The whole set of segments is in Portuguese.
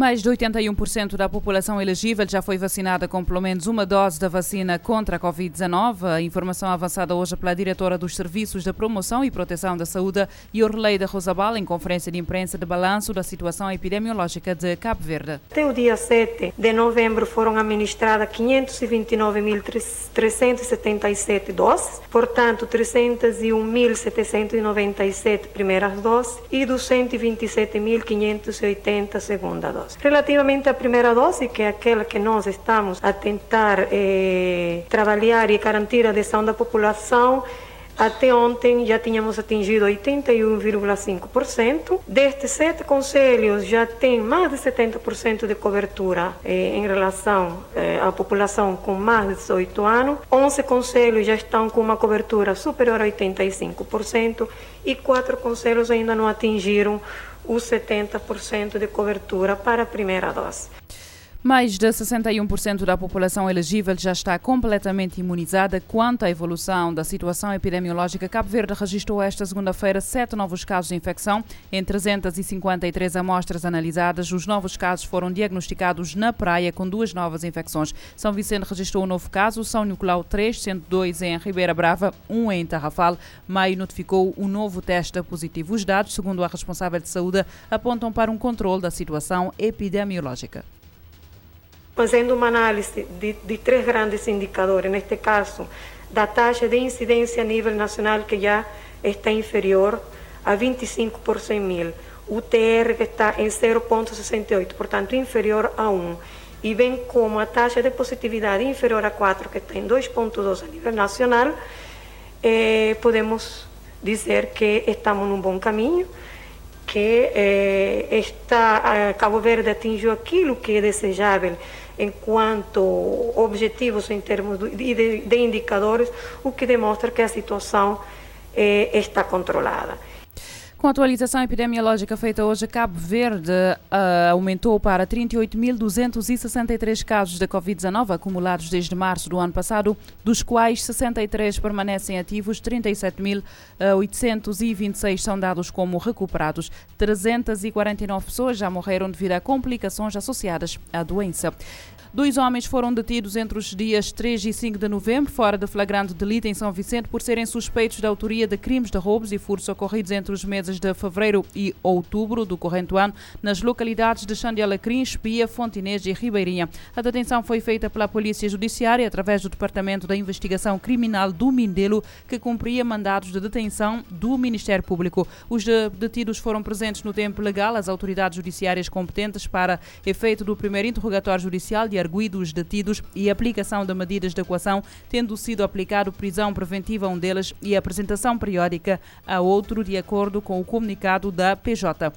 Mais de 81% da população elegível já foi vacinada com pelo menos uma dose da vacina contra a Covid-19. A informação avançada hoje pela diretora dos Serviços de Promoção e Proteção da Saúde, Yorleida Rosabal, em conferência de imprensa de balanço da situação epidemiológica de Cabo Verde. Até o dia 7 de novembro foram administradas 529.377 doses, portanto 301.797 primeiras doses e 227.580 segunda dose. Relativamente à primeira dose, que é aquela que nós estamos a tentar eh, trabalhar e garantir a adesão da população, até ontem já tínhamos atingido 81,5%. Destes sete conselhos já tem mais de 70% de cobertura eh, em relação eh, à população com mais de 18 anos. 11 conselhos já estão com uma cobertura superior a 85% e quatro conselhos ainda não atingiram os 70% de cobertura para a primeira dose. Mais de 61% da população elegível já está completamente imunizada. Quanto à evolução da situação epidemiológica, Cabo Verde registrou esta segunda-feira sete novos casos de infecção. Em 353 amostras analisadas, os novos casos foram diagnosticados na praia com duas novas infecções. São Vicente registrou um novo caso, São Nicolau 3, sendo dois em Ribeira Brava, um em Tarrafal. Maio notificou um novo teste positivo. Os dados, segundo a responsável de saúde, apontam para um controle da situação epidemiológica fazendo uma análise de, de grandes indicadores, neste caso, da taxa de incidência a nível nacional, que já está inferior a 25 por 100 mil, o TR que está em 0,68, portanto inferior a 1, e bem como a taxa de positividade inferior a 4, que está em 2,2 a nível nacional, eh, podemos dizer que estamos num bom caminho, que eh, está, Cabo Verde atingiu aquilo que é desejável enquanto objetivos em termos de, de indicadores, o que demonstra que a situação eh, está controlada. Com a atualização epidemiológica feita hoje, Cabo Verde uh, aumentou para 38.263 casos da Covid-19 acumulados desde março do ano passado, dos quais 63 permanecem ativos, 37.826 são dados como recuperados. 349 pessoas já morreram devido a complicações associadas à doença. Dois homens foram detidos entre os dias 3 e 5 de novembro, fora de flagrante delito em São Vicente, por serem suspeitos da autoria de crimes de roubos e furtos ocorridos entre os meses de fevereiro e outubro do corrente ano nas localidades de Xandialacrim, Espia, Fontinês e Ribeirinha. A detenção foi feita pela Polícia Judiciária através do Departamento da Investigação Criminal do Mindelo, que cumpria mandados de detenção do Ministério Público. Os detidos foram presentes no tempo legal às autoridades judiciárias competentes para efeito do primeiro interrogatório judicial de arguídos detidos e aplicação de medidas de equação, tendo sido aplicado prisão preventiva a um deles e apresentação periódica a outro, de acordo com o comunicado da PJ.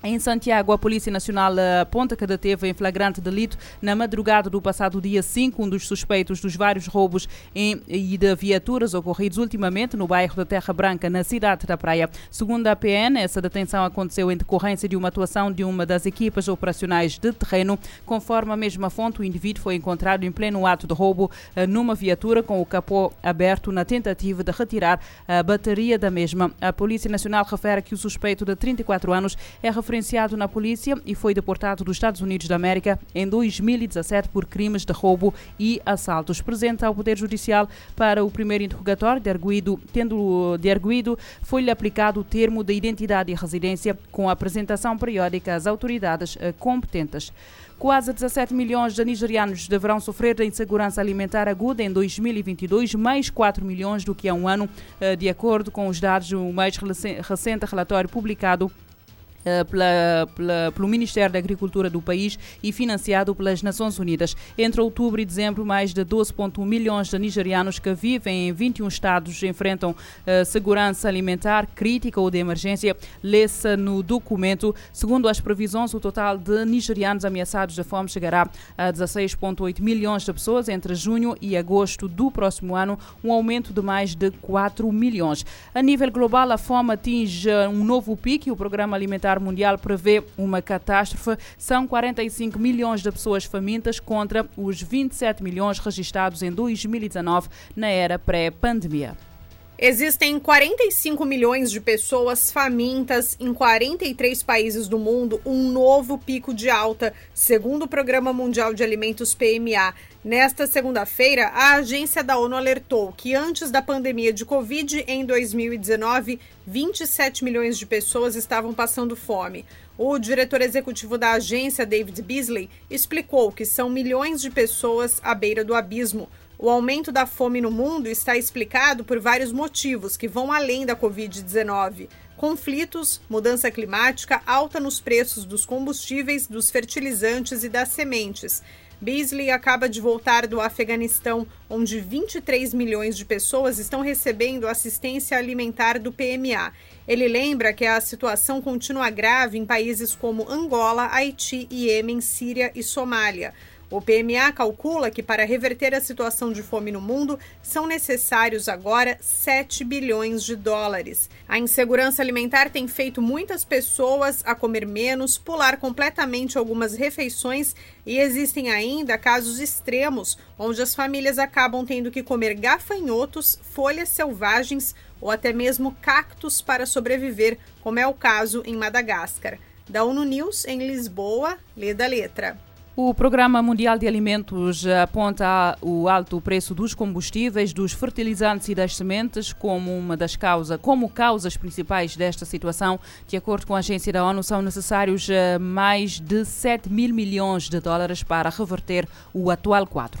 Em Santiago, a Polícia Nacional aponta que deteve em flagrante delito na madrugada do passado dia 5 um dos suspeitos dos vários roubos em, e de viaturas ocorridos ultimamente no bairro da Terra Branca, na cidade da Praia. Segundo a PN, essa detenção aconteceu em decorrência de uma atuação de uma das equipas operacionais de terreno. Conforme a mesma fonte, o indivíduo foi encontrado em pleno ato de roubo eh, numa viatura com o capô aberto na tentativa de retirar a bateria da mesma. A Polícia Nacional refere que o suspeito de 34 anos é referenciado na polícia e foi deportado dos Estados Unidos da América em 2017 por crimes de roubo e assaltos. Presente ao Poder Judicial para o primeiro interrogatório de arguido, tendo de arguido, foi-lhe aplicado o termo de identidade e residência com apresentação periódica às autoridades eh, competentes. Quase 17 milhões de nigerianos deverão sofrer da insegurança alimentar aguda em 2022, mais 4 milhões do que há um ano, eh, de acordo com os dados do mais recente relatório publicado pela, pela, pelo Ministério da Agricultura do país e financiado pelas Nações Unidas. Entre outubro e dezembro, mais de 12,1 milhões de nigerianos que vivem em 21 estados enfrentam uh, segurança alimentar crítica ou de emergência. Lê-se no documento. Segundo as previsões, o total de nigerianos ameaçados de fome chegará a 16,8 milhões de pessoas entre junho e agosto do próximo ano, um aumento de mais de 4 milhões. A nível global, a fome atinge um novo pico e o Programa Alimentar Alimentar Mundial prevê uma catástrofe. São 45 milhões de pessoas famintas contra os 27 milhões registrados em 2019, na era pré-pandemia. Existem 45 milhões de pessoas famintas em 43 países do mundo, um novo pico de alta, segundo o Programa Mundial de Alimentos PMA. Nesta segunda-feira, a agência da ONU alertou que antes da pandemia de Covid, em 2019, 27 milhões de pessoas estavam passando fome. O diretor executivo da agência, David Beasley, explicou que são milhões de pessoas à beira do abismo. O aumento da fome no mundo está explicado por vários motivos que vão além da Covid-19. Conflitos, mudança climática, alta nos preços dos combustíveis, dos fertilizantes e das sementes. Beasley acaba de voltar do Afeganistão, onde 23 milhões de pessoas estão recebendo assistência alimentar do PMA. Ele lembra que a situação continua grave em países como Angola, Haiti, Iêmen, Síria e Somália. O PMA calcula que para reverter a situação de fome no mundo são necessários agora 7 bilhões de dólares. A insegurança alimentar tem feito muitas pessoas a comer menos, pular completamente algumas refeições e existem ainda casos extremos onde as famílias acabam tendo que comer gafanhotos, folhas selvagens ou até mesmo cactos para sobreviver, como é o caso em Madagascar. Da ONU News em Lisboa, lê da letra. O Programa Mundial de Alimentos aponta o alto preço dos combustíveis, dos fertilizantes e das sementes como uma das causas, como causas principais desta situação. De acordo com a agência da ONU, são necessários eh, mais de 7 mil milhões de dólares para reverter o atual quadro.